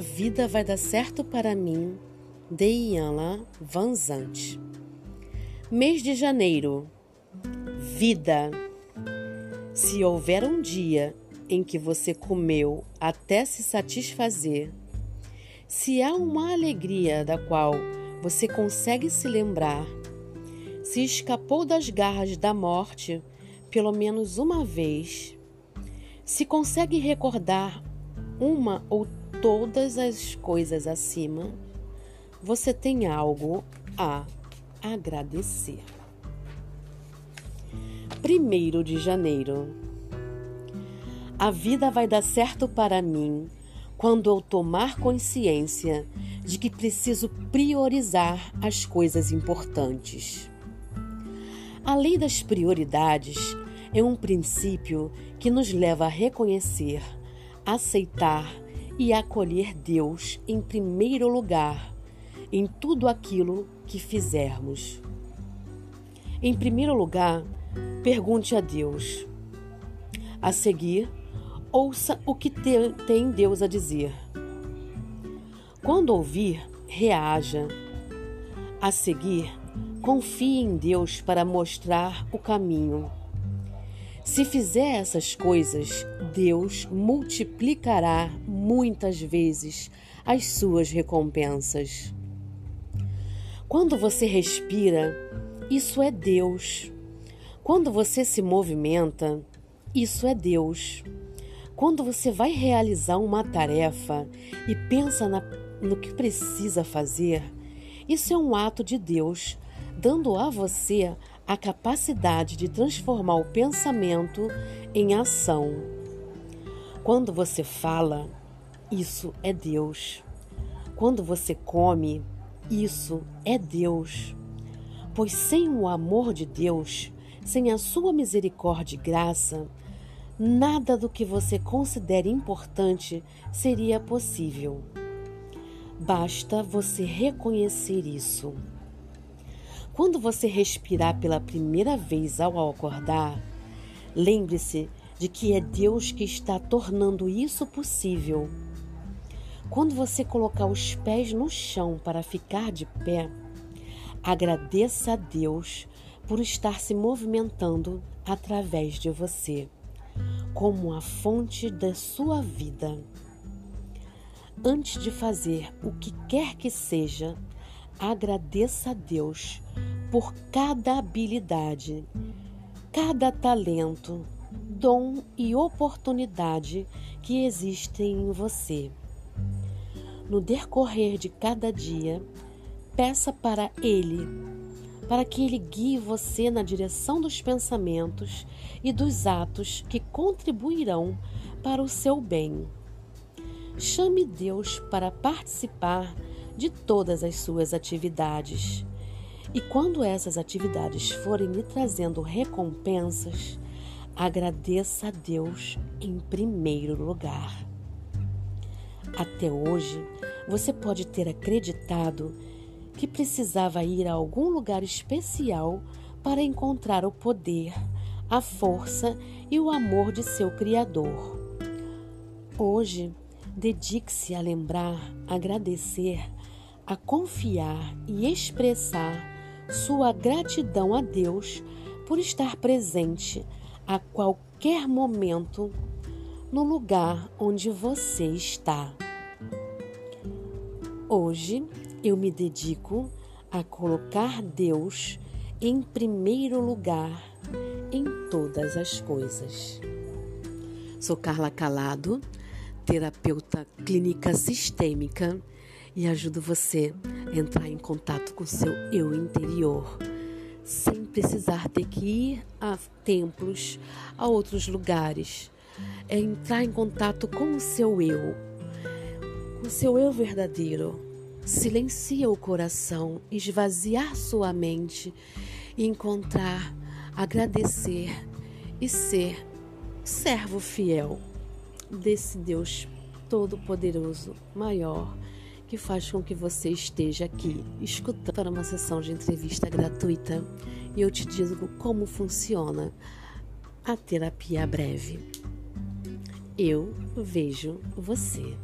vida vai dar certo para mim, de Ianla Vanzante. Mês de janeiro. Vida. Se houver um dia em que você comeu até se satisfazer, se há uma alegria da qual você consegue se lembrar, se escapou das garras da morte pelo menos uma vez, se consegue recordar uma ou todas as coisas acima, você tem algo a agradecer. Primeiro de janeiro. A vida vai dar certo para mim quando eu tomar consciência de que preciso priorizar as coisas importantes. A lei das prioridades é um princípio que nos leva a reconhecer, aceitar e acolher Deus em primeiro lugar em tudo aquilo que fizermos. Em primeiro lugar, pergunte a Deus. A seguir, ouça o que tem Deus a dizer. Quando ouvir, reaja. A seguir, confie em Deus para mostrar o caminho. Se fizer essas coisas, Deus multiplicará muitas vezes as suas recompensas. Quando você respira, isso é Deus. Quando você se movimenta, isso é Deus. Quando você vai realizar uma tarefa e pensa na, no que precisa fazer, isso é um ato de Deus, dando a você a capacidade de transformar o pensamento em ação. Quando você fala, isso é Deus. Quando você come, isso é Deus. Pois sem o amor de Deus, sem a sua misericórdia e graça, nada do que você considere importante seria possível. Basta você reconhecer isso. Quando você respirar pela primeira vez ao acordar, lembre-se de que é Deus que está tornando isso possível. Quando você colocar os pés no chão para ficar de pé, agradeça a Deus por estar se movimentando através de você, como a fonte da sua vida. Antes de fazer o que quer que seja, agradeça a Deus por cada habilidade, cada talento, dom e oportunidade que existem em você. No decorrer de cada dia, peça para Ele, para que Ele guie você na direção dos pensamentos e dos atos que contribuirão para o seu bem. Chame Deus para participar de todas as suas atividades. E quando essas atividades forem lhe trazendo recompensas, agradeça a Deus em primeiro lugar. Até hoje, você pode ter acreditado que precisava ir a algum lugar especial para encontrar o poder, a força e o amor de seu Criador. Hoje, dedique-se a lembrar, agradecer a confiar e expressar sua gratidão a Deus por estar presente a qualquer momento no lugar onde você está. Hoje eu me dedico a colocar Deus em primeiro lugar em todas as coisas. Sou Carla Calado, terapeuta clínica sistêmica e ajudo você a entrar em contato com seu eu interior, sem precisar ter que ir a templos, a outros lugares. É entrar em contato com o seu eu, o seu eu verdadeiro. Silencia o coração, esvaziar sua mente e encontrar, agradecer e ser servo fiel desse Deus Todo-Poderoso, maior que faz com que você esteja aqui escutando para uma sessão de entrevista gratuita e eu te digo como funciona a terapia breve. Eu vejo você.